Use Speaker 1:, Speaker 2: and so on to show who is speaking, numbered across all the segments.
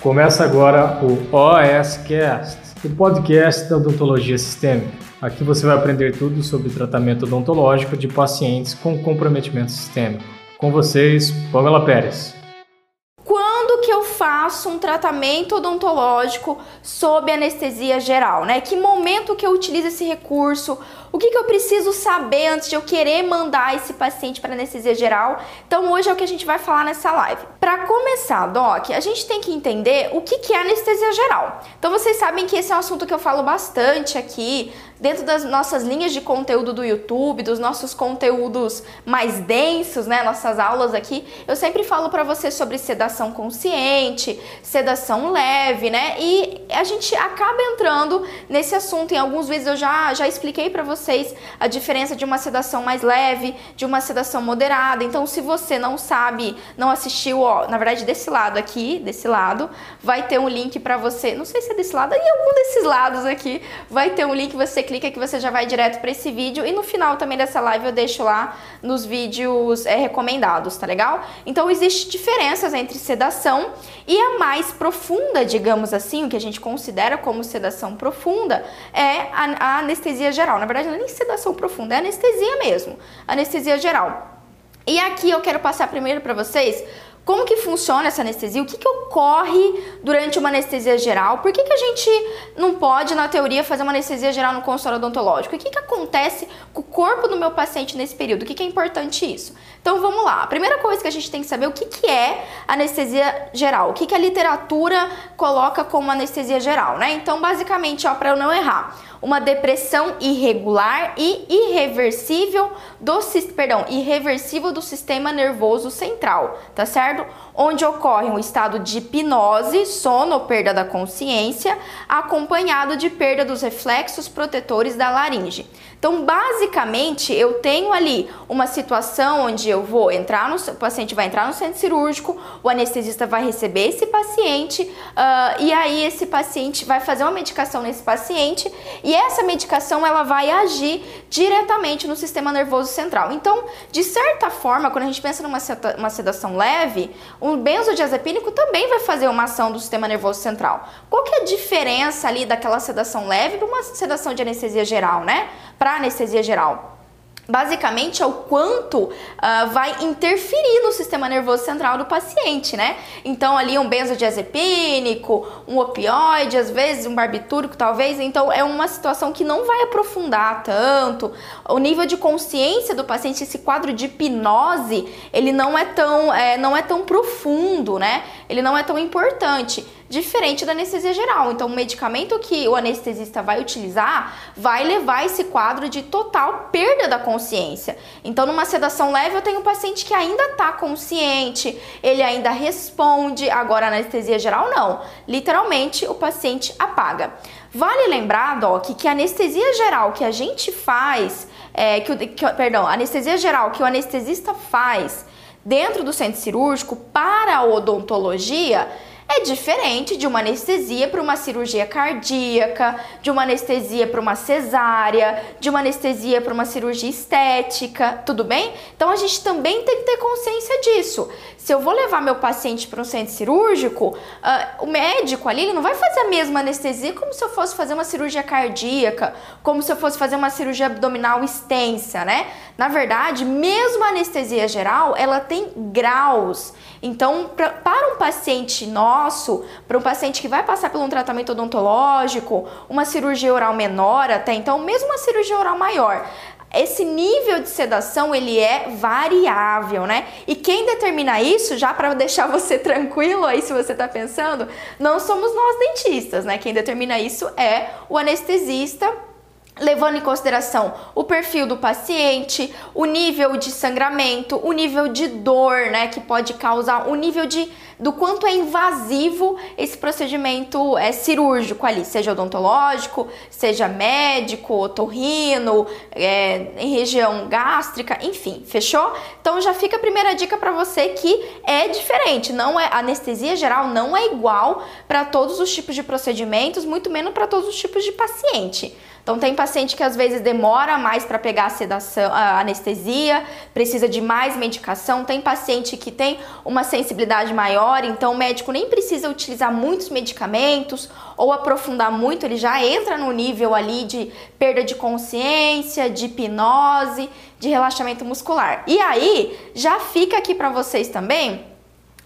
Speaker 1: Começa agora o OSCast, o podcast da odontologia sistêmica. Aqui você vai aprender tudo sobre tratamento odontológico de pacientes com comprometimento sistêmico. Com vocês, Pamela Pérez
Speaker 2: que eu faço um tratamento odontológico sob anestesia geral, né? Que momento que eu utilizo esse recurso? O que, que eu preciso saber antes de eu querer mandar esse paciente para anestesia geral? Então hoje é o que a gente vai falar nessa live. Para começar, Doc, a gente tem que entender o que, que é anestesia geral. Então vocês sabem que esse é um assunto que eu falo bastante aqui dentro das nossas linhas de conteúdo do YouTube, dos nossos conteúdos mais densos, né, nossas aulas aqui, eu sempre falo para você sobre sedação consciente, sedação leve, né? E a gente acaba entrando nesse assunto. Em alguns vídeos eu já já expliquei para vocês a diferença de uma sedação mais leve, de uma sedação moderada. Então, se você não sabe, não assistiu, ó, na verdade desse lado aqui, desse lado, vai ter um link para você. Não sei se é desse lado, em algum desses lados aqui, vai ter um link você clica que você já vai direto para esse vídeo e no final também dessa live eu deixo lá nos vídeos é, recomendados, tá legal? Então existe diferenças entre sedação e a mais profunda, digamos assim, o que a gente considera como sedação profunda é a, a anestesia geral. Na verdade não é nem sedação profunda, é anestesia mesmo, anestesia geral. E aqui eu quero passar primeiro para vocês como que funciona essa anestesia? O que, que ocorre durante uma anestesia geral? Por que, que a gente não pode, na teoria, fazer uma anestesia geral no consultório odontológico? O que, que acontece com o corpo do meu paciente nesse período? O que, que é importante isso? Então vamos lá. A primeira coisa que a gente tem que saber é o que, que é anestesia geral, o que, que a literatura coloca como anestesia geral, né? Então, basicamente, ó, para eu não errar uma depressão irregular e irreversível do perdão, irreversível do sistema nervoso central, tá certo? Onde ocorre um estado de hipnose, sono perda da consciência, acompanhado de perda dos reflexos protetores da laringe. Então, basicamente, eu tenho ali uma situação onde eu vou entrar no o paciente vai entrar no centro cirúrgico, o anestesista vai receber esse paciente uh, e aí esse paciente vai fazer uma medicação nesse paciente e essa medicação ela vai agir diretamente no sistema nervoso central. Então, de certa forma, quando a gente pensa numa sedação leve, um benzodiazepínico também vai fazer uma ação do sistema nervoso central. Qual que é a diferença ali daquela sedação leve para uma sedação de anestesia geral, né? para anestesia geral basicamente é o quanto uh, vai interferir no sistema nervoso central do paciente, né? Então ali um benzodiazepínico, um opioide, às vezes um barbitúrico, talvez. Então é uma situação que não vai aprofundar tanto. O nível de consciência do paciente, esse quadro de hipnose, ele não é tão, é, não é tão profundo, né? Ele não é tão importante diferente da anestesia geral. Então, o medicamento que o anestesista vai utilizar vai levar esse quadro de total perda da consciência. Então, numa sedação leve, eu tenho um paciente que ainda está consciente, ele ainda responde. Agora, anestesia geral, não. Literalmente, o paciente apaga. Vale lembrar, Doc, que a anestesia geral que a gente faz, é, que, o, que, perdão, a anestesia geral que o anestesista faz dentro do centro cirúrgico para a odontologia é diferente de uma anestesia para uma cirurgia cardíaca, de uma anestesia para uma cesárea, de uma anestesia para uma cirurgia estética, tudo bem? Então a gente também tem que ter consciência disso. Se eu vou levar meu paciente para um centro cirúrgico, uh, o médico ali ele não vai fazer a mesma anestesia como se eu fosse fazer uma cirurgia cardíaca, como se eu fosse fazer uma cirurgia abdominal extensa, né? Na verdade, mesmo a anestesia geral, ela tem graus. Então, pra, para um paciente nosso, para um paciente que vai passar por um tratamento odontológico, uma cirurgia oral menor até então, mesmo uma cirurgia oral maior, esse nível de sedação ele é variável, né? E quem determina isso, já para deixar você tranquilo aí se você está pensando, não somos nós dentistas, né? Quem determina isso é o anestesista levando em consideração o perfil do paciente, o nível de sangramento, o nível de dor, né, que pode causar, o nível de do quanto é invasivo esse procedimento é cirúrgico ali, seja odontológico, seja médico, otorrino, é, em região gástrica, enfim, fechou? Então já fica a primeira dica para você que é diferente, não é anestesia geral não é igual para todos os tipos de procedimentos, muito menos para todos os tipos de paciente. Então tem paciente que às vezes demora mais para pegar a sedação, a anestesia, precisa de mais medicação. Tem paciente que tem uma sensibilidade maior então o médico nem precisa utilizar muitos medicamentos ou aprofundar muito, ele já entra no nível ali de perda de consciência, de hipnose, de relaxamento muscular. E aí, já fica aqui para vocês também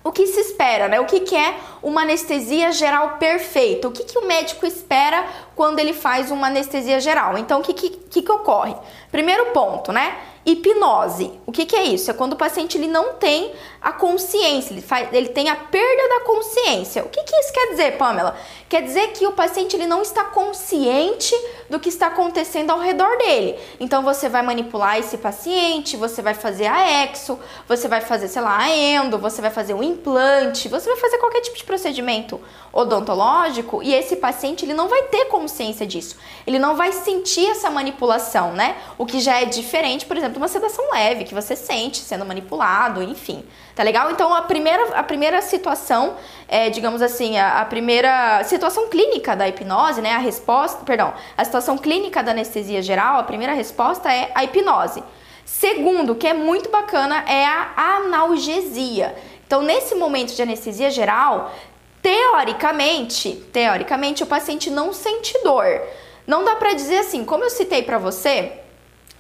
Speaker 2: o que se espera, né? O que, que é uma anestesia geral perfeita? O que, que o médico espera quando ele faz uma anestesia geral? Então, o que, que, que, que ocorre? Primeiro ponto, né? Hipnose. O que, que é isso? É quando o paciente ele não tem a consciência, ele, faz, ele tem a perda da consciência. O que, que isso quer dizer, Pamela? Quer dizer que o paciente ele não está consciente do que está acontecendo ao redor dele. Então você vai manipular esse paciente, você vai fazer a exo, você vai fazer, sei lá, a endo, você vai fazer um implante, você vai fazer qualquer tipo de procedimento odontológico e esse paciente ele não vai ter consciência disso. Ele não vai sentir essa manipulação, né? O que já é diferente, por exemplo, de uma sedação leve que você sente sendo manipulado, enfim. Tá legal? Então a primeira, a primeira situação, é, digamos assim, a, a, primeira situação clínica da hipnose, né? A resposta, perdão, a situação clínica da anestesia geral, a primeira resposta é a hipnose. Segundo, que é muito bacana, é a analgesia. Então, nesse momento de anestesia geral, teoricamente, teoricamente o paciente não sente dor. Não dá para dizer assim, como eu citei para você,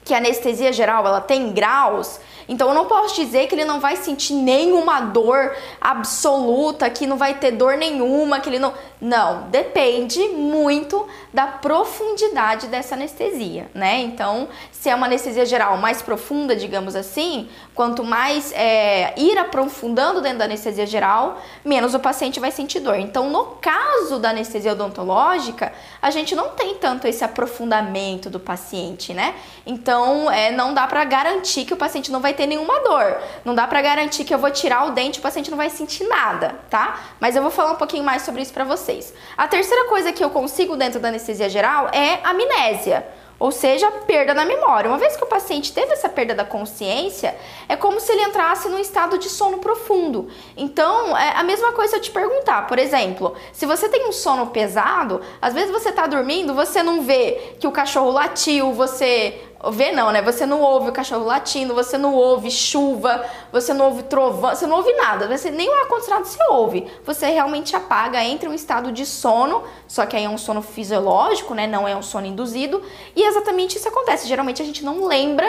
Speaker 2: que a anestesia geral ela tem graus, então eu não posso dizer que ele não vai sentir nenhuma dor absoluta, que não vai ter dor nenhuma, que ele não. Não, depende muito da profundidade dessa anestesia, né? Então, se é uma anestesia geral mais profunda, digamos assim, quanto mais é, ir aprofundando dentro da anestesia geral, menos o paciente vai sentir dor. Então, no caso da anestesia odontológica, a gente não tem tanto esse aprofundamento do paciente, né? Então, é, não dá para garantir que o paciente não vai ter nenhuma dor. Não dá para garantir que eu vou tirar o dente o paciente não vai sentir nada, tá? Mas eu vou falar um pouquinho mais sobre isso para vocês. A terceira coisa que eu consigo dentro da anestesia geral é amnésia ou seja, perda na memória. Uma vez que o paciente teve essa perda da consciência, é como se ele entrasse num estado de sono profundo. Então, é a mesma coisa eu te perguntar, por exemplo, se você tem um sono pesado, às vezes você está dormindo, você não vê que o cachorro latiu, você Vê não, né? Você não ouve o cachorro latindo, você não ouve chuva, você não ouve trovão, você não ouve nada. Você, nem o ar-condicionado você ouve. Você realmente apaga, entra em um estado de sono, só que aí é um sono fisiológico, né? Não é um sono induzido. E exatamente isso acontece. Geralmente a gente não lembra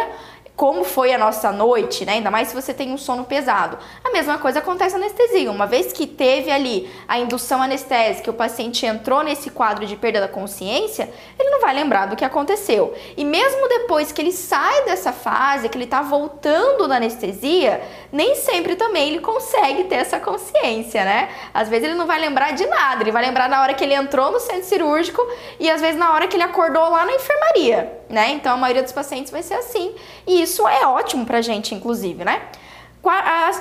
Speaker 2: como foi a nossa noite, né? Ainda mais se você tem um sono pesado. A mesma coisa acontece na anestesia. Uma vez que teve ali a indução anestésica, o paciente entrou nesse quadro de perda da consciência, ele não vai lembrar do que aconteceu. E mesmo depois que ele sai dessa fase, que ele tá voltando da anestesia, nem sempre também ele consegue ter essa consciência, né? Às vezes ele não vai lembrar de nada, ele vai lembrar na hora que ele entrou no centro cirúrgico e às vezes na hora que ele acordou lá na enfermaria, né? Então a maioria dos pacientes vai ser assim. E isso é ótimo pra gente, inclusive, né? A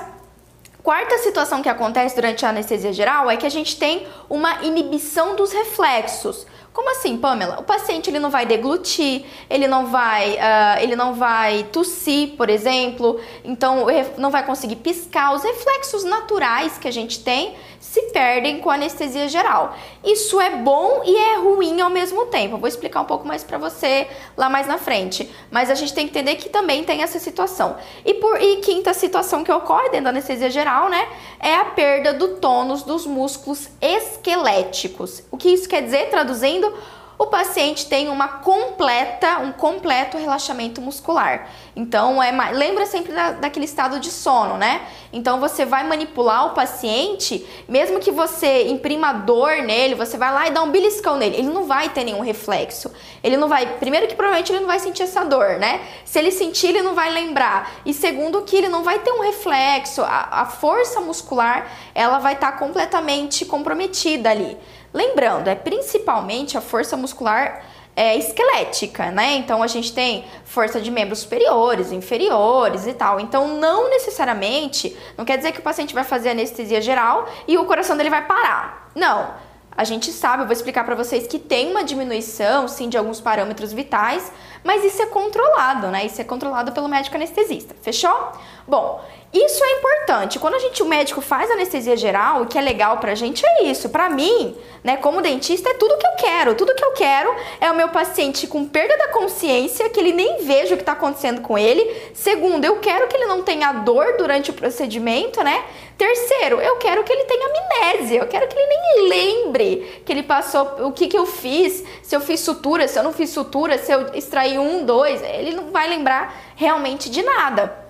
Speaker 2: quarta situação que acontece durante a anestesia geral é que a gente tem uma inibição dos reflexos. Como assim, Pamela? O paciente ele não vai deglutir, ele não vai, uh, ele não vai tossir, por exemplo, então não vai conseguir piscar. Os reflexos naturais que a gente tem se perdem com anestesia geral. Isso é bom e é ruim ao mesmo tempo. Eu vou explicar um pouco mais para você lá mais na frente. Mas a gente tem que entender que também tem essa situação. E por e quinta situação que ocorre dentro da anestesia geral, né, é a perda do tônus dos músculos esqueléticos. O que isso quer dizer, traduzindo? O paciente tem uma completa, um completo relaxamento muscular. Então, é lembra sempre da, daquele estado de sono, né? Então, você vai manipular o paciente, mesmo que você imprima dor nele, você vai lá e dá um beliscão nele, ele não vai ter nenhum reflexo. Ele não vai, primeiro que provavelmente ele não vai sentir essa dor, né? Se ele sentir, ele não vai lembrar. E segundo que ele não vai ter um reflexo, a, a força muscular, ela vai estar tá completamente comprometida ali. Lembrando, é principalmente a força muscular é, esquelética, né? Então a gente tem força de membros superiores, inferiores e tal. Então não necessariamente, não quer dizer que o paciente vai fazer anestesia geral e o coração dele vai parar. Não. A gente sabe, eu vou explicar para vocês que tem uma diminuição, sim, de alguns parâmetros vitais, mas isso é controlado, né? Isso é controlado pelo médico anestesista. Fechou? Bom, isso é importante. Quando a gente, o médico faz anestesia geral, o que é legal pra gente é isso. Pra mim, né, como dentista, é tudo que eu quero. Tudo que eu quero é o meu paciente com perda da consciência, que ele nem veja o que tá acontecendo com ele. Segundo, eu quero que ele não tenha dor durante o procedimento, né? Terceiro, eu quero que ele tenha amnésia. Eu quero que ele nem lembre que ele passou, o que que eu fiz, se eu fiz sutura, se eu não fiz sutura, se eu extraí um, dois. Ele não vai lembrar realmente de nada.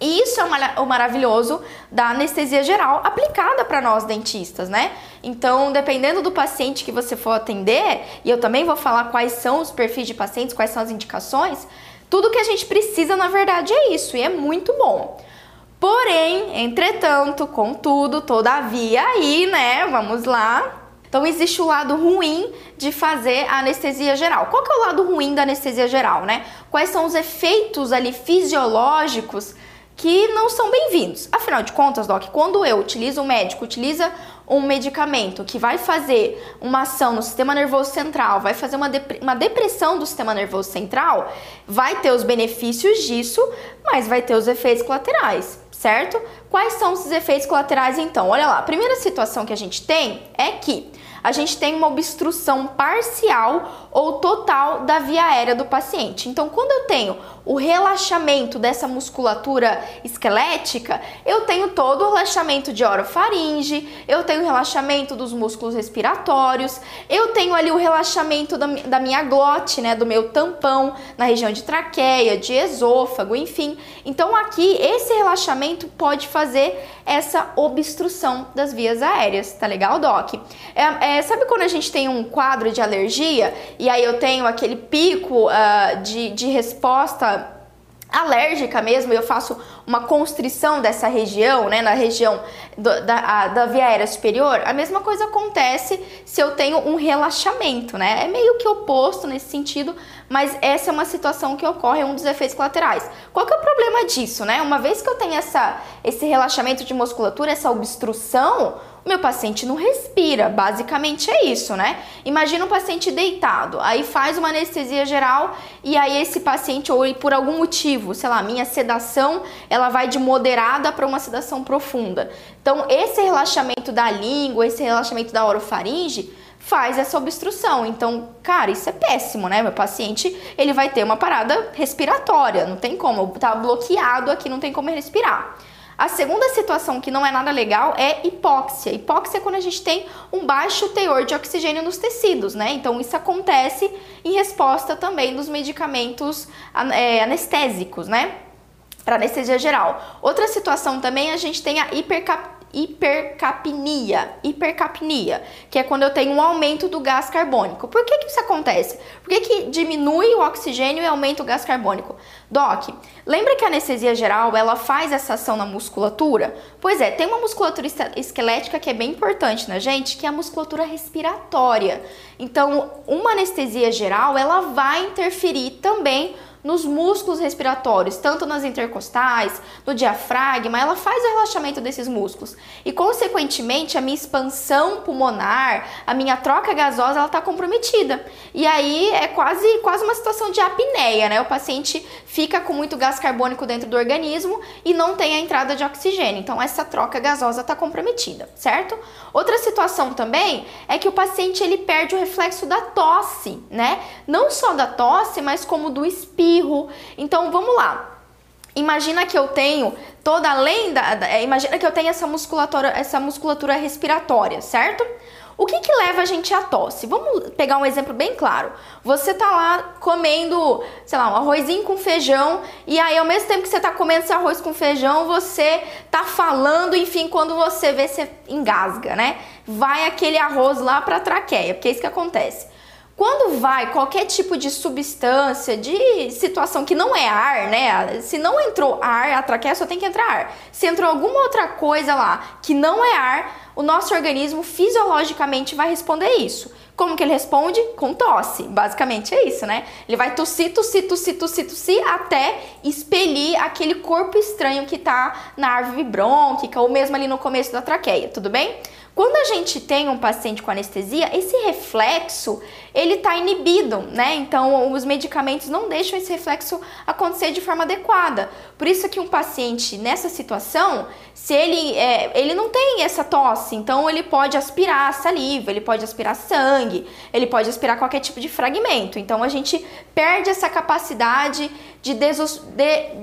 Speaker 2: E isso é o maravilhoso da anestesia geral aplicada para nós dentistas, né? Então, dependendo do paciente que você for atender, e eu também vou falar quais são os perfis de pacientes, quais são as indicações, tudo que a gente precisa, na verdade, é isso, e é muito bom. Porém, entretanto, contudo, todavia, aí, né, vamos lá. Então, existe o lado ruim de fazer a anestesia geral. Qual que é o lado ruim da anestesia geral, né? Quais são os efeitos ali fisiológicos que não são bem-vindos. Afinal de contas, Doc, quando eu utilizo, o médico utiliza um medicamento que vai fazer uma ação no sistema nervoso central, vai fazer uma, dep uma depressão do sistema nervoso central, vai ter os benefícios disso, mas vai ter os efeitos colaterais, certo? Quais são esses efeitos colaterais então? Olha lá, a primeira situação que a gente tem é que a gente tem uma obstrução parcial ou total da via aérea do paciente. Então, quando eu tenho o relaxamento dessa musculatura esquelética, eu tenho todo o relaxamento de orofaringe, eu tenho o relaxamento dos músculos respiratórios, eu tenho ali o relaxamento da, da minha glote, né, do meu tampão, na região de traqueia, de esôfago, enfim. Então aqui esse relaxamento pode fazer essa obstrução das vias aéreas, tá legal, Doc? É, é, sabe quando a gente tem um quadro de alergia e aí eu tenho aquele pico uh, de, de resposta alérgica mesmo, eu faço uma constrição dessa região, né, na região do, da, a, da via aérea superior, a mesma coisa acontece se eu tenho um relaxamento, né? É meio que oposto nesse sentido, mas essa é uma situação que ocorre, é um dos efeitos colaterais. Qual que é o problema disso, né? Uma vez que eu tenho essa, esse relaxamento de musculatura, essa obstrução, meu paciente não respira, basicamente é isso, né? Imagina um paciente deitado, aí faz uma anestesia geral e aí esse paciente, ou por algum motivo, sei lá, minha sedação, ela vai de moderada para uma sedação profunda. Então, esse relaxamento da língua, esse relaxamento da orofaringe, faz essa obstrução. Então, cara, isso é péssimo, né? Meu paciente, ele vai ter uma parada respiratória, não tem como, tá bloqueado aqui, não tem como respirar. A segunda situação que não é nada legal é hipóxia. Hipóxia é quando a gente tem um baixo teor de oxigênio nos tecidos, né? Então isso acontece em resposta também dos medicamentos é, anestésicos, né? Para anestesia geral. Outra situação também a gente tem a hipercapnia hipercapnia, hipercapnia, que é quando eu tenho um aumento do gás carbônico. Por que, que isso acontece? Por que, que diminui o oxigênio e aumenta o gás carbônico? Doc, lembra que a anestesia geral ela faz essa ação na musculatura? Pois é, tem uma musculatura esquelética que é bem importante na gente, que é a musculatura respiratória. Então, uma anestesia geral ela vai interferir também nos músculos respiratórios, tanto nas intercostais, no diafragma, ela faz o relaxamento desses músculos. E, consequentemente, a minha expansão pulmonar, a minha troca gasosa, ela está comprometida. E aí é quase, quase uma situação de apneia, né? O paciente fica com muito gás carbônico dentro do organismo e não tem a entrada de oxigênio. Então, essa troca gasosa está comprometida, certo? Outra situação também é que o paciente ele perde o reflexo da tosse, né? Não só da tosse, mas como do espírito Então vamos lá. Imagina que eu tenho toda além da, da é, imagina que eu tenho essa musculatura, essa musculatura respiratória, certo? O que, que leva a gente à tosse? Vamos pegar um exemplo bem claro. Você tá lá comendo, sei lá, um arrozinho com feijão, e aí ao mesmo tempo que você tá comendo esse arroz com feijão, você tá falando, enfim, quando você vê, você engasga, né? Vai aquele arroz lá pra traqueia, porque é isso que acontece. Quando vai qualquer tipo de substância, de situação que não é ar, né? Se não entrou ar, a traqueia só tem que entrar ar. Se entrou alguma outra coisa lá que não é ar, o nosso organismo fisiologicamente vai responder isso. Como que ele responde? Com tosse. Basicamente é isso, né? Ele vai tossir, tossir, tossir, tossir, tossir até expelir aquele corpo estranho que tá na árvore brônquica ou mesmo ali no começo da traqueia, tudo bem? Quando a gente tem um paciente com anestesia, esse reflexo ele está inibido, né? Então os medicamentos não deixam esse reflexo acontecer de forma adequada. Por isso que um paciente nessa situação, se ele é, ele não tem essa tosse, então ele pode aspirar saliva, ele pode aspirar sangue, ele pode aspirar qualquer tipo de fragmento. Então a gente perde essa capacidade de, de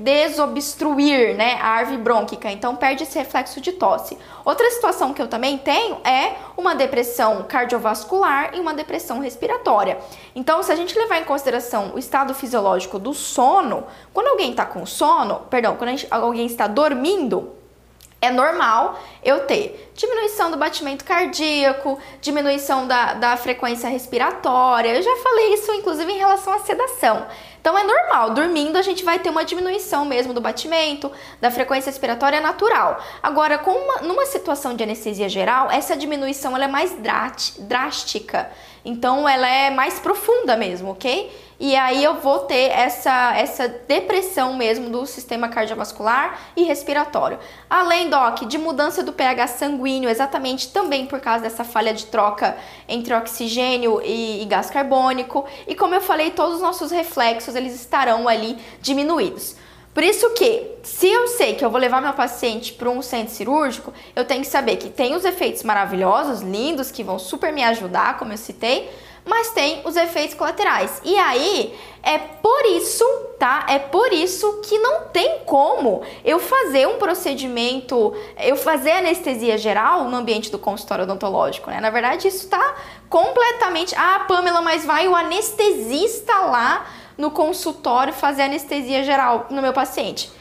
Speaker 2: desobstruir né, a árvore brônquica, então perde esse reflexo de tosse. Outra situação que eu também tenho é uma depressão cardiovascular e uma depressão respiratória. Então, se a gente levar em consideração o estado fisiológico do sono, quando alguém está com sono, perdão, quando gente, alguém está dormindo, é normal eu ter diminuição do batimento cardíaco, diminuição da, da frequência respiratória. Eu já falei isso, inclusive, em relação à sedação. Então é normal, dormindo a gente vai ter uma diminuição mesmo do batimento, da frequência respiratória natural. Agora, com uma, numa situação de anestesia geral, essa diminuição ela é mais drástica. Então ela é mais profunda mesmo, ok? E aí eu vou ter essa, essa depressão mesmo do sistema cardiovascular e respiratório. Além, Doc, de mudança do pH sanguíneo, exatamente também por causa dessa falha de troca entre oxigênio e, e gás carbônico. E como eu falei, todos os nossos reflexos eles estarão ali diminuídos. Por isso que, se eu sei que eu vou levar meu paciente para um centro cirúrgico, eu tenho que saber que tem os efeitos maravilhosos, lindos, que vão super me ajudar, como eu citei, mas tem os efeitos colaterais. E aí é por isso, tá? É por isso que não tem como eu fazer um procedimento, eu fazer anestesia geral no ambiente do consultório odontológico, né? Na verdade, isso tá completamente. Ah, Pamela, mas vai o anestesista lá no consultório fazer anestesia geral no meu paciente.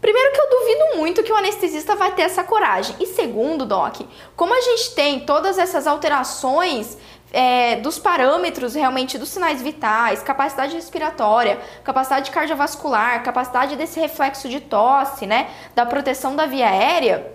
Speaker 2: Primeiro que eu duvido muito que o anestesista vai ter essa coragem. E segundo, Doc, como a gente tem todas essas alterações é, dos parâmetros realmente dos sinais vitais, capacidade respiratória, capacidade cardiovascular, capacidade desse reflexo de tosse, né, da proteção da via aérea,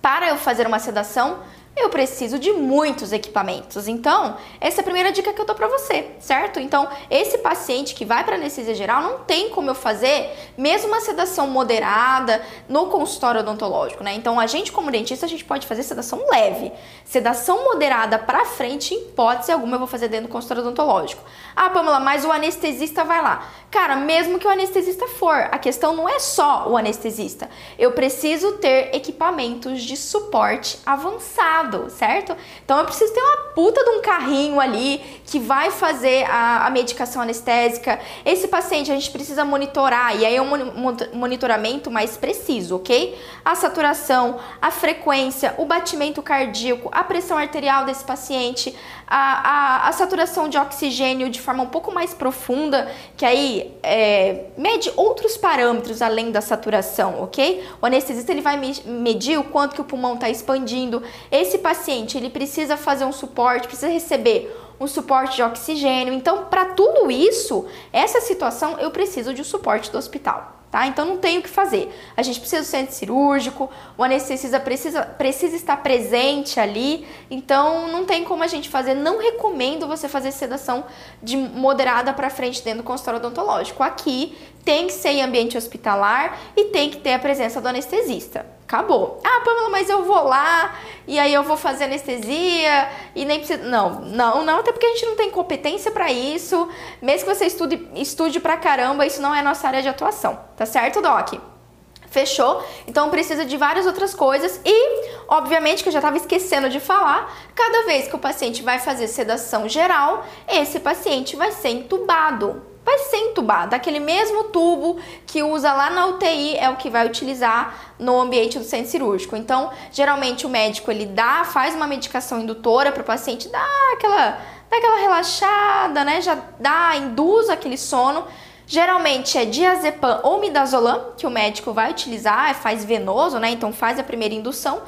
Speaker 2: para eu fazer uma sedação, eu preciso de muitos equipamentos. Então, essa é a primeira dica que eu dou para você, certo? Então, esse paciente que vai para anestesia geral não tem como eu fazer mesmo uma sedação moderada no consultório odontológico, né? Então, a gente como dentista, a gente pode fazer sedação leve. Sedação moderada para frente, em hipótese alguma, eu vou fazer dentro do consultório odontológico. Ah, Pamela, mas o anestesista vai lá. Cara, mesmo que o anestesista for, a questão não é só o anestesista. Eu preciso ter equipamentos de suporte avançado certo? Então eu preciso ter uma puta de um carrinho ali que vai fazer a, a medicação anestésica. Esse paciente a gente precisa monitorar, e aí é um monitoramento mais preciso, ok? A saturação, a frequência, o batimento cardíaco, a pressão arterial desse paciente, a, a, a saturação de oxigênio de forma um pouco mais profunda, que aí é, mede outros parâmetros além da saturação, ok? O anestesista ele vai medir o quanto que o pulmão está expandindo. Esse paciente ele precisa fazer um suporte, precisa receber um suporte de oxigênio. Então, para tudo isso, essa situação eu preciso de um suporte do hospital tá? Então não tem o que fazer. A gente precisa do centro cirúrgico, o anestesista precisa, precisa estar presente ali, então não tem como a gente fazer. Não recomendo você fazer sedação de moderada para frente dentro do consultório odontológico. Aqui tem que ser em ambiente hospitalar e tem que ter a presença do anestesista. Acabou. Ah, Pamela, mas eu vou lá e aí eu vou fazer anestesia e nem precisa. Não, não, não, até porque a gente não tem competência para isso. Mesmo que você estude, estude pra caramba, isso não é nossa área de atuação. Tá certo, Doc? Fechou? Então precisa de várias outras coisas e, obviamente, que eu já estava esquecendo de falar, cada vez que o paciente vai fazer sedação geral, esse paciente vai ser entubado vai ser entubado. Aquele mesmo tubo que usa lá na UTI é o que vai utilizar no ambiente do centro cirúrgico. Então, geralmente o médico ele dá, faz uma medicação indutora para o paciente dar aquela, dar aquela relaxada, né? Já dá, induz aquele sono. Geralmente é diazepam ou midazolam que o médico vai utilizar, faz venoso, né? Então faz a primeira indução.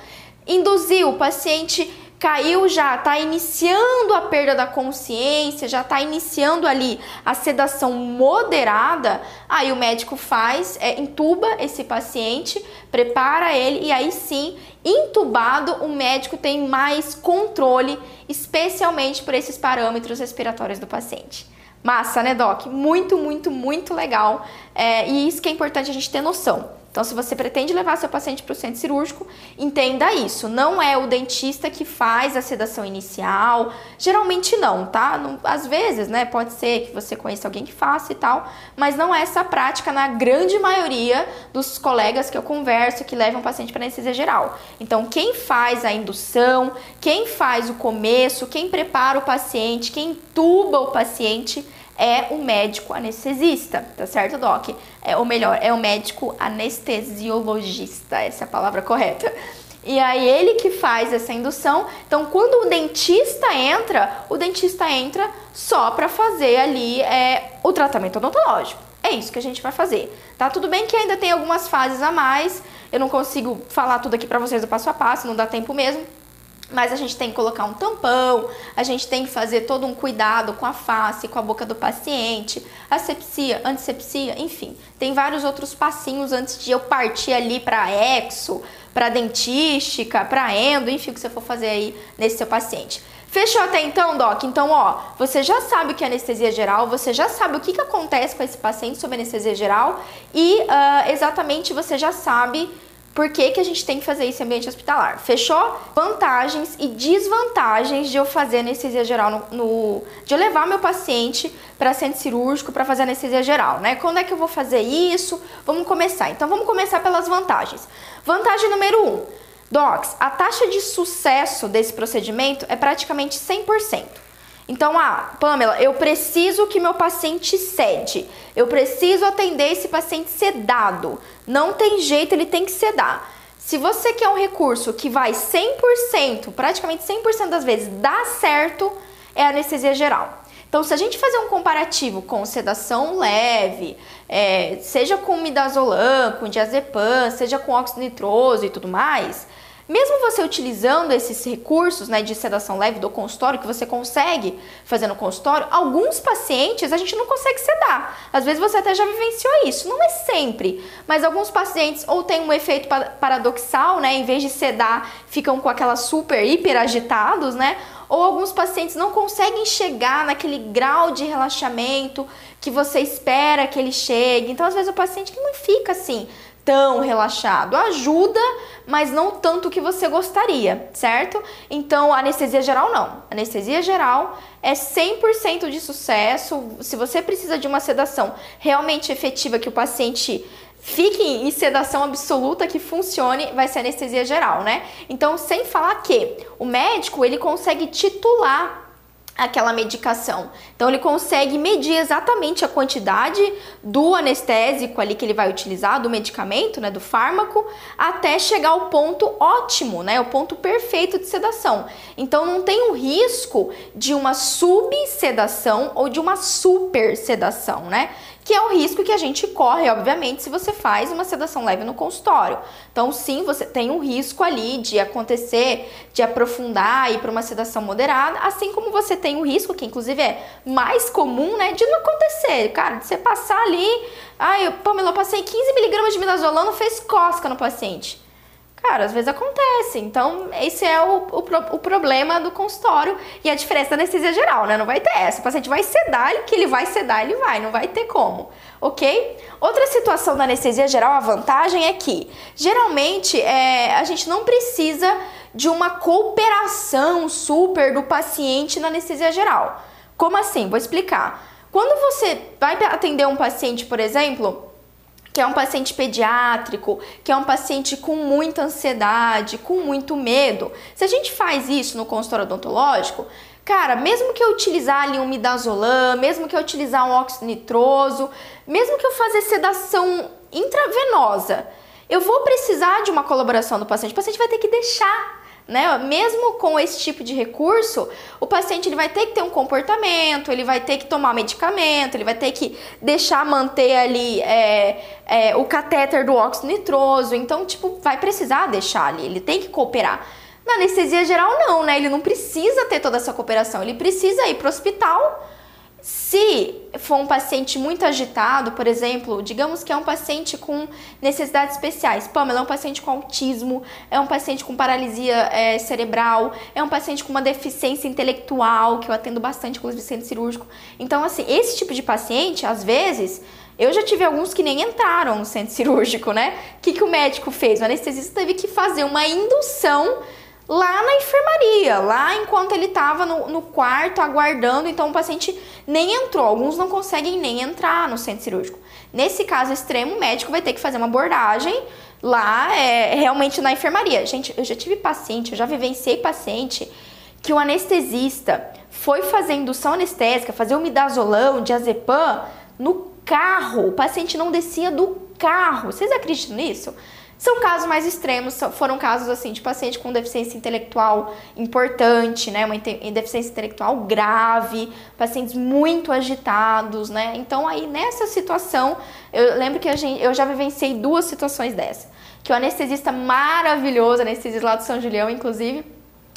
Speaker 2: Induzir o paciente caiu já, está iniciando a perda da consciência, já está iniciando ali a sedação moderada, aí o médico faz, é, intuba esse paciente, prepara ele e aí sim, intubado, o médico tem mais controle, especialmente por esses parâmetros respiratórios do paciente. Massa, né, Doc? Muito, muito, muito legal. É, e isso que é importante a gente ter noção. Então, se você pretende levar seu paciente para o centro cirúrgico, entenda isso. Não é o dentista que faz a sedação inicial. Geralmente não, tá? Não, às vezes, né? Pode ser que você conheça alguém que faça e tal, mas não é essa prática na grande maioria dos colegas que eu converso que levam o paciente para anestesia geral. Então, quem faz a indução, quem faz o começo, quem prepara o paciente, quem tuba o paciente é o médico anestesista, tá certo, Doc? É, ou melhor, é o médico anestesiologista, essa é a palavra correta. E aí ele que faz essa indução. Então, quando o dentista entra, o dentista entra só para fazer ali é, o tratamento odontológico. É isso que a gente vai fazer. Tá tudo bem que ainda tem algumas fases a mais. Eu não consigo falar tudo aqui para vocês do passo a passo, não dá tempo mesmo. Mas a gente tem que colocar um tampão, a gente tem que fazer todo um cuidado com a face, com a boca do paciente, asepsia, antisepsia, enfim. Tem vários outros passinhos antes de eu partir ali para exo, para dentística, para endo, enfim, o que você for fazer aí nesse seu paciente. Fechou até então, Doc? Então, ó, você já sabe o que é anestesia geral, você já sabe o que, que acontece com esse paciente sob anestesia geral e uh, exatamente você já sabe por que, que a gente tem que fazer isso em ambiente hospitalar? Fechou? Vantagens e desvantagens de eu fazer anestesia geral no, no de eu levar meu paciente para centro cirúrgico para fazer anestesia geral, né? Quando é que eu vou fazer isso? Vamos começar. Então vamos começar pelas vantagens. Vantagem número 1. Um, Docs, a taxa de sucesso desse procedimento é praticamente 100%. Então, ah, Pamela, eu preciso que meu paciente cede. Eu preciso atender esse paciente sedado. Não tem jeito, ele tem que sedar. Se você quer um recurso que vai 100%, praticamente 100% das vezes, dá certo, é anestesia geral. Então, se a gente fazer um comparativo com sedação leve, é, seja com midazolam, com diazepam, seja com óxido nitroso e tudo mais, mesmo você utilizando esses recursos né, de sedação leve do consultório, que você consegue fazer no consultório, alguns pacientes a gente não consegue sedar. Às vezes você até já vivenciou isso, não é sempre, mas alguns pacientes ou tem um efeito paradoxal, né, em vez de sedar, ficam com aquela super hiper agitados, né? Ou alguns pacientes não conseguem chegar naquele grau de relaxamento que você espera que ele chegue. Então, às vezes o paciente não fica assim tão relaxado. Ajuda, mas não tanto que você gostaria, certo? Então, anestesia geral não. Anestesia geral é 100% de sucesso. Se você precisa de uma sedação realmente efetiva que o paciente fique em sedação absoluta que funcione, vai ser anestesia geral, né? Então, sem falar que o médico, ele consegue titular aquela medicação. Então ele consegue medir exatamente a quantidade do anestésico ali que ele vai utilizar, do medicamento, né, do fármaco, até chegar ao ponto ótimo, né, o ponto perfeito de sedação. Então não tem o risco de uma subsedação ou de uma supersedação, né? Que é o risco que a gente corre, obviamente, se você faz uma sedação leve no consultório. Então, sim, você tem um risco ali de acontecer, de aprofundar e para uma sedação moderada, assim como você tem o um risco, que inclusive é mais comum, né, de não acontecer. Cara, de você passar ali, ai, Pamela, eu passei 15 miligramas de midazolam, fez cosca no paciente. Cara, às vezes acontece. Então, esse é o, o, o, problema do consultório e a diferença da anestesia geral, né? Não vai ter essa. O paciente vai sedar, que ele vai sedar, ele vai, não vai ter como, ok? Outra situação da anestesia geral, a vantagem é que, geralmente, é, a gente não precisa de uma cooperação super do paciente na anestesia geral. Como assim? Vou explicar. Quando você vai atender um paciente, por exemplo, que é um paciente pediátrico, que é um paciente com muita ansiedade, com muito medo. Se a gente faz isso no consultório odontológico, cara, mesmo que eu utilizar ali um midazolam, mesmo que eu utilizar um óxido nitroso, mesmo que eu fazer sedação intravenosa, eu vou precisar de uma colaboração do paciente. O paciente vai ter que deixar né? Mesmo com esse tipo de recurso, o paciente ele vai ter que ter um comportamento, ele vai ter que tomar medicamento, ele vai ter que deixar manter ali é, é, o catéter do óxido nitroso. Então, tipo, vai precisar deixar ali, ele tem que cooperar. Na anestesia geral, não, né? Ele não precisa ter toda essa cooperação, ele precisa ir para o hospital Se for um paciente muito agitado, por exemplo, digamos que é um paciente com necessidades especiais. Pamela é um paciente com autismo, é um paciente com paralisia é, cerebral, é um paciente com uma deficiência intelectual, que eu atendo bastante, inclusive centro cirúrgico. Então, assim, esse tipo de paciente, às vezes, eu já tive alguns que nem entraram no centro cirúrgico, né? O que, que o médico fez? O anestesista teve que fazer uma indução lá na enfermaria, lá enquanto ele estava no, no, quarto aguardando, então o paciente nem entrou. Alguns não conseguem nem entrar no centro cirúrgico. Nesse caso extremo, o médico vai ter que fazer uma abordagem lá, é, realmente na enfermaria. Gente, eu já tive paciente, eu já vivenciei paciente que o anestesista foi fazer indução anestésica, fazer o midazolam, diazepam no carro. O paciente não descia do carro. Vocês acreditam nisso? São casos mais extremos, foram casos assim de paciente com deficiência intelectual importante, né, uma deficiência intelectual grave, pacientes muito agitados, né? Então aí nessa situação, eu lembro que a gente, eu já vivenciei duas situações dessa. Que o anestesista maravilhoso, anestesista lá do São Julião, inclusive,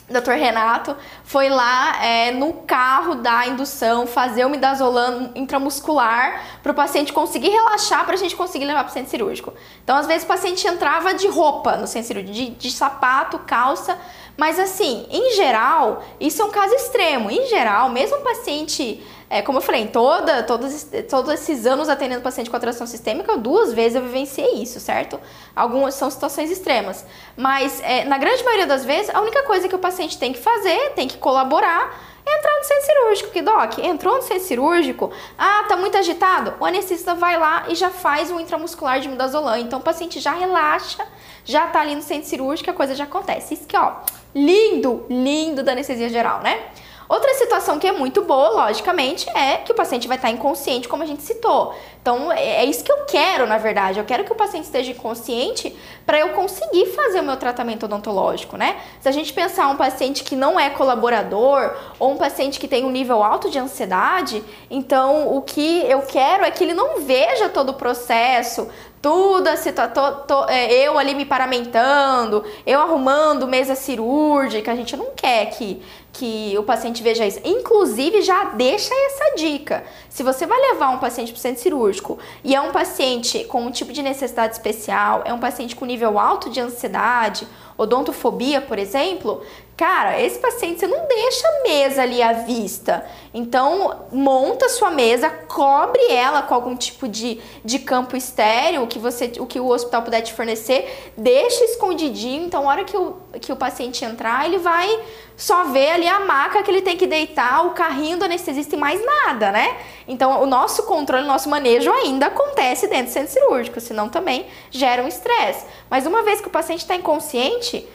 Speaker 2: Dr. Renato foi lá é, no carro da indução fazer o midazolam intramuscular para o paciente conseguir relaxar para a gente conseguir levar para o centro cirúrgico. Então, às vezes, o paciente entrava de roupa no centro cirúrgico, de, de sapato, calça, mas assim, em geral, isso é um caso extremo. Em geral, mesmo paciente é, como eu falei, toda, todos, todos esses anos atendendo paciente com atração sistêmica, duas vezes eu vivenciei isso, certo? Algumas são situações extremas. Mas, é, na grande maioria das vezes, a única coisa que o paciente tem que fazer, tem que colaborar, entrar no centro cirúrgico. Que, Doc, entrou no centro cirúrgico, ah, tá muito agitado? O anestesista vai lá e já faz um intramuscular de midazolam. Então, o paciente já relaxa, já tá ali no centro cirúrgico, a coisa já acontece. Isso que, ó, lindo, lindo da anestesia geral, né? Outra situação que é muito boa, logicamente, é que o paciente vai estar inconsciente, como a gente citou. Então, é, é isso que eu quero, na verdade. Eu quero que o paciente esteja inconsciente para eu conseguir fazer o meu tratamento odontológico, né? Se a gente pensar um paciente que não é colaborador ou um paciente que tem um nível alto de ansiedade, então o que eu quero é que ele não veja todo o processo, tudo a situação, é, eu ali me paramentando, eu arrumando mesa cirúrgica, a gente não quer que que o paciente veja isso. Inclusive, já deixa essa dica. Se você vai levar um paciente para o centro cirúrgico e é um paciente com um tipo de necessidade especial, é um paciente com nível alto de ansiedade, odontofobia, por exemplo, cara, esse paciente você não deixa a mesa ali à vista. Então, monta sua mesa, cobre ela com algum tipo de, de campo estéreo, que você, o que o hospital puder te fornecer, deixa escondidinho. Então, na hora que o, que o paciente entrar, ele vai só ver ali a maca que ele tem que deitar, o carrinho do anestesista e mais nada, né? Então, o nosso controle, o nosso manejo ainda acontece dentro do centro cirúrgico, senão também gera um estresse. Mas uma vez que o paciente está inconsciente,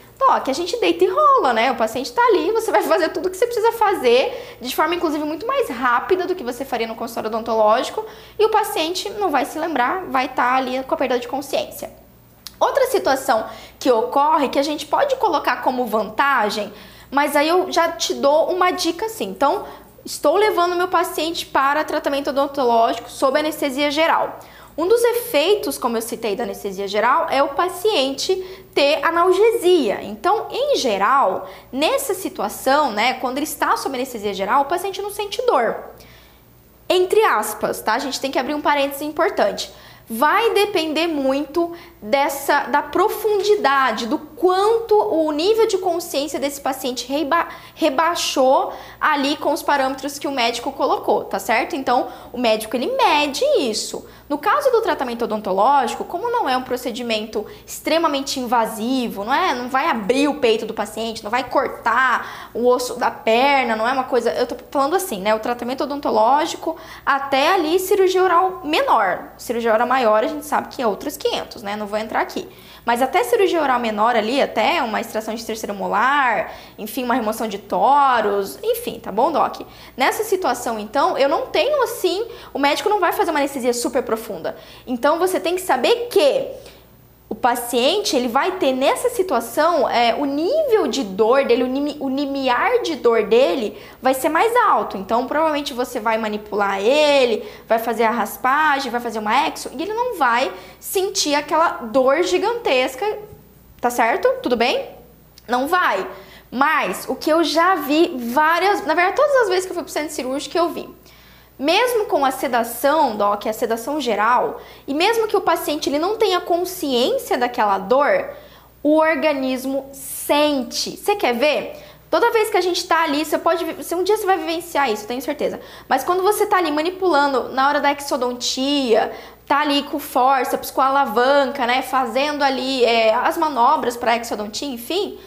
Speaker 2: que a gente deita e rola, né? O paciente está ali, você vai fazer tudo o que você precisa fazer, de forma inclusive muito mais rápida do que você faria no consultório odontológico, e o paciente não vai se lembrar, vai estar tá ali com a perda de consciência. Outra situação que ocorre, que a gente pode colocar como vantagem, mas aí eu já te dou uma dica assim. Então, estou levando meu paciente para tratamento odontológico sob anestesia geral. Um dos efeitos, como eu citei, da anestesia geral é o paciente ter analgesia. Então, em geral, nessa situação, né, quando ele está sob anestesia geral, o paciente não sente dor. Entre aspas, tá? A gente tem que abrir um parênteses importante vai depender muito dessa da profundidade, do quanto o nível de consciência desse paciente reba, rebaixou ali com os parâmetros que o médico colocou, tá certo? Então, o médico ele mede isso. No caso do tratamento odontológico, como não é um procedimento extremamente invasivo, não é, não vai abrir o peito do paciente, não vai cortar o osso da perna, não é uma coisa, eu tô falando assim, né, o tratamento odontológico até ali cirurgia oral menor, cirurgia oral maior a gente sabe que é outros 500, né, não vou entrar aqui. Mas até cirurgia oral menor ali, até uma extração de terceiro molar, enfim, uma remoção de toros, enfim, tá bom, Doc? Nessa situação, então, eu não tenho assim, o médico não vai fazer uma anestesia super profunda. Então, você tem que saber que o paciente ele vai ter nessa situação é, o nível de dor dele, o, lim, o limiar de dor dele vai ser mais alto. Então, provavelmente você vai manipular ele, vai fazer a raspagem, vai fazer uma exo e ele não vai sentir aquela dor gigantesca, tá certo? Tudo bem? Não vai. Mas o que eu já vi várias, na verdade, todas as vezes que eu fui pro centro cirúrgico eu vi mesmo com a sedação, Doc, a sedação geral, e mesmo que o paciente ele não tenha consciência daquela dor, o organismo sente. Você quer ver? Toda vez que a gente tá ali, você pode. Um dia você vai vivenciar isso, tenho certeza. Mas quando você tá ali manipulando na hora da exodontia, tá ali com força, com a alavanca, né? Fazendo ali é, as manobras para exodontia, enfim,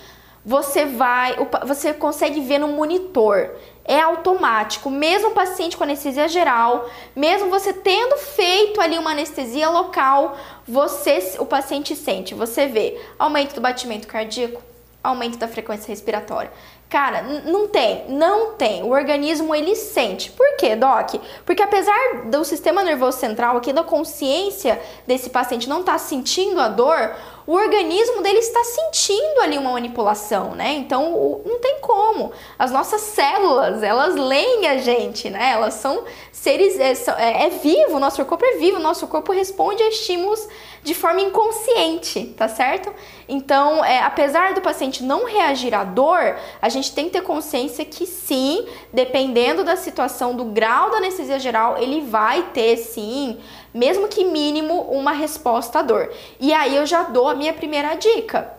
Speaker 2: você vai. Você consegue ver no monitor é automático, mesmo o paciente com anestesia geral, mesmo você tendo feito ali uma anestesia local, você, o paciente sente, você vê aumento do batimento cardíaco, aumento da frequência respiratória. Cara, não tem, não tem. O organismo ele sente. Por quê, Doc? Porque apesar do sistema nervoso central aqui da consciência desse paciente não estar tá sentindo a dor, o organismo dele está sentindo ali uma manipulação, né? Então não tem como. As nossas células, elas leem a gente, né? Elas são seres. É, é, é vivo, nosso corpo é vivo, nosso corpo responde a estímulos de forma inconsciente, tá certo? Então, é, apesar do paciente não reagir à dor, a gente tem que ter consciência que sim, dependendo da situação, do grau da anestesia geral, ele vai ter sim, mesmo que mínimo, uma resposta à dor. E aí eu já dou a minha primeira dica.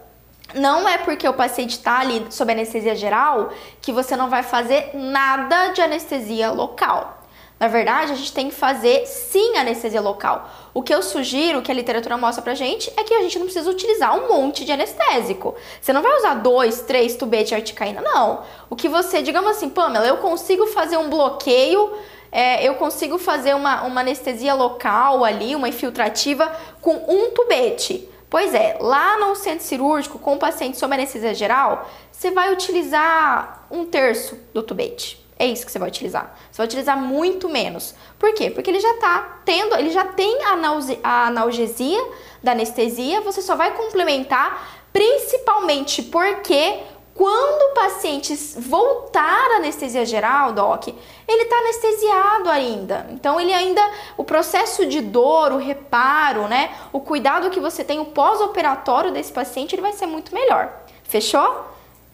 Speaker 2: Não é porque o paciente está ali sob anestesia geral que você não vai fazer nada de anestesia local. Na verdade, a gente tem que fazer sim anestesia local. O que eu sugiro, que a literatura mostra pra gente, é que a gente não precisa utilizar um monte de anestésico. Você não vai usar dois, três tubetes de articaína, não. O que você, digamos assim, Pamela, eu consigo fazer um bloqueio, é, eu consigo fazer uma, uma anestesia local ali, uma infiltrativa, com um tubete. Pois é, lá no centro cirúrgico, com o paciente sob anestesia geral, você vai utilizar um terço do tubete. É isso que você vai utilizar. Você vai utilizar muito menos. Por quê? Porque ele já tá tendo, ele já tem a analgesia da anestesia, você só vai complementar principalmente porque quando o paciente voltar à anestesia geral, doc, ele está anestesiado ainda. Então ele ainda o processo de dor, o reparo, né, o cuidado que você tem o pós-operatório desse paciente, ele vai ser muito melhor. Fechou?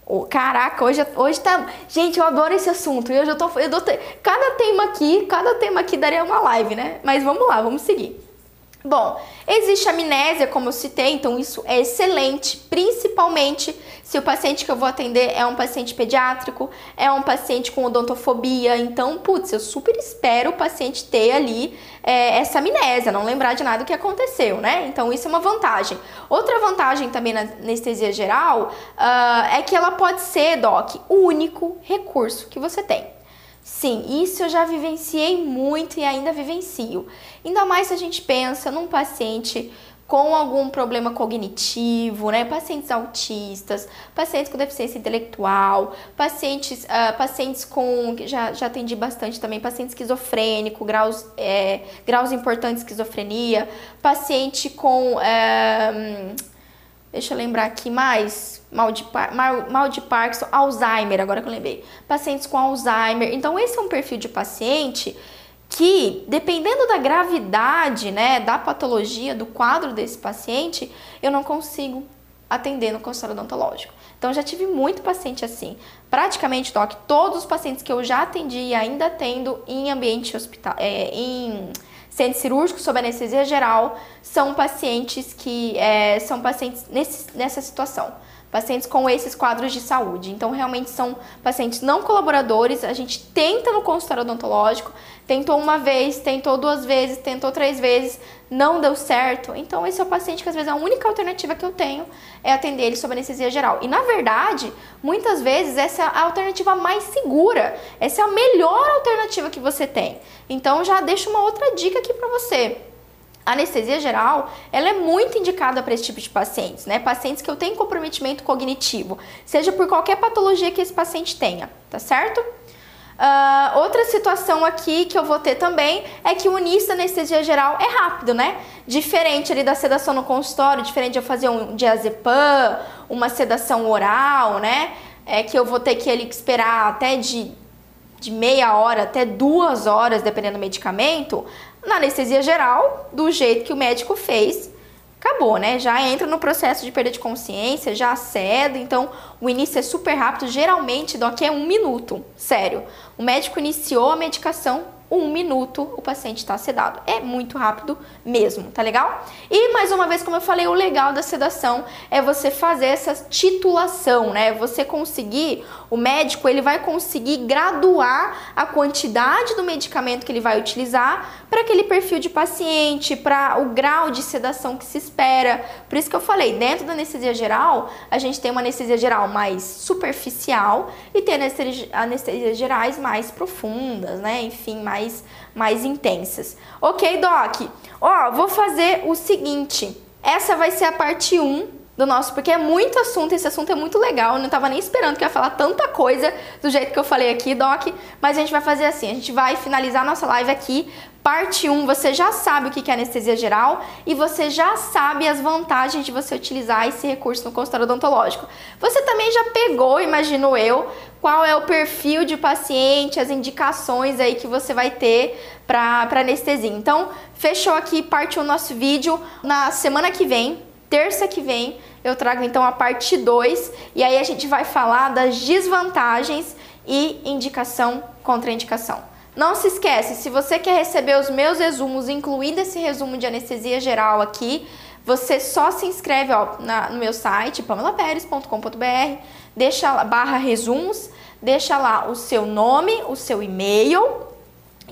Speaker 2: Oh, caraca, hoje, hoje tá. Gente, eu adoro esse assunto. Eu tô. Eu tô cada tema aqui, cada tema aqui daria uma live, né? Mas vamos lá, vamos seguir. Bom, existe amnésia, como eu citei, então isso é excelente, principalmente se o paciente que eu vou atender é um paciente pediátrico, é um paciente com odontofobia. Então, putz, eu super espero o paciente ter ali é, essa amnésia, não lembrar de nada do que aconteceu, né? Então, isso é uma vantagem. Outra vantagem também na anestesia geral uh, é que ela pode ser, Doc, o único recurso que você tem. Sim, isso eu já vivenciei muito e ainda vivencio. Ainda mais se a gente pensa num paciente com algum problema cognitivo, né? Pacientes autistas, pacientes com deficiência intelectual, pacientes, uh, pacientes com. Já, já atendi bastante também, paciente esquizofrênico, graus, é, graus importantes de esquizofrenia, paciente com. É, deixa eu lembrar aqui mais, mal de, mal, mal de Parkinson, Alzheimer, agora que eu lembrei. Pacientes com Alzheimer. Então, esse é um perfil de paciente que, dependendo da gravidade, né, da patologia, do quadro desse paciente, eu não consigo atender no consultório odontológico. Então, já tive muito paciente assim. Praticamente, Doc, todos os pacientes que eu já atendi e ainda atendo em ambiente hospital, é, em centro cirúrgico sob anestesia geral são pacientes que é, são pacientes nesse, nessa situação. Pacientes com esses quadros de saúde. Então, realmente são pacientes não colaboradores. A gente tenta no consultório odontológico, tentou uma vez, tentou duas vezes, tentou três vezes, não deu certo. Então, esse é o paciente que às vezes a única alternativa que eu tenho é atender ele sob anestesia geral. E na verdade, muitas vezes essa é a alternativa mais segura. Essa é a melhor alternativa que você tem. Então, já deixo uma outra dica aqui para você. A anestesia geral, ela é muito indicada para esse tipo de pacientes, né? Pacientes que eu tenho comprometimento cognitivo, seja por qualquer patologia que esse paciente tenha, tá certo? Uh, outra situação aqui que eu vou ter também é que o início da anestesia geral é rápido, né? Diferente ali da sedação no consultório, diferente de eu fazer um diazepam, uma sedação oral, né? É que eu vou ter que ele esperar até de, de meia hora até duas horas, dependendo do medicamento. Na anestesia geral, do jeito que o médico fez, acabou, né? Já entra no processo de perda de consciência, já cede, então o início é super rápido, geralmente daqui é um minuto, sério. O médico iniciou a medicação, um minuto o paciente está sedado. É muito rápido mesmo, tá legal? E mais uma vez, como eu falei, o legal da sedação é você fazer essa titulação, né? Você conseguir, o médico ele vai conseguir graduar a quantidade do medicamento que ele vai utilizar para aquele perfil de paciente, para o grau de sedação que se espera. Por isso que eu falei, dentro da anestesia geral, a gente tem uma anestesia geral mais superficial e tem anestesias gerais mais profundas, né? Enfim, mais mais, mais intensas. Ok, Doc? Ó, vou fazer o seguinte. Essa vai ser a parte 1 do nosso, porque é muito assunto, esse assunto é muito legal. Eu não tava nem esperando que ia falar tanta coisa do jeito que eu falei aqui, Doc. Mas a gente vai fazer assim: a gente vai finalizar a nossa live aqui. Parte 1, você já sabe o que é anestesia geral e você já sabe as vantagens de você utilizar esse recurso no consultório odontológico. Você também já pegou, imagino eu, qual é o perfil de paciente, as indicações aí que você vai ter para anestesia. Então, fechou aqui parte 1 do nosso vídeo. Na semana que vem, terça que vem, eu trago então a parte 2 e aí a gente vai falar das desvantagens e indicação contra indicação. Não se esquece, se você quer receber os meus resumos, incluindo esse resumo de anestesia geral aqui, você só se inscreve ó, na, no meu site, pamelaperes.com.br, deixa lá, barra resumos, deixa lá o seu nome, o seu e-mail,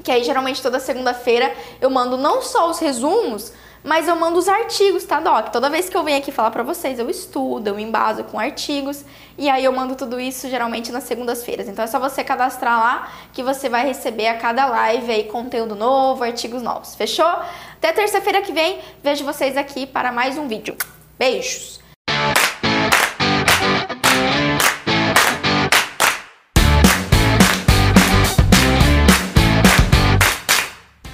Speaker 2: que aí geralmente toda segunda-feira eu mando não só os resumos, mas eu mando os artigos, tá, Doc? Toda vez que eu venho aqui falar pra vocês, eu estudo, eu embaso com artigos e aí eu mando tudo isso geralmente nas segundas-feiras. Então é só você cadastrar lá que você vai receber a cada live aí conteúdo novo, artigos novos. Fechou? Até terça-feira que vem, vejo vocês aqui para mais um vídeo. Beijos!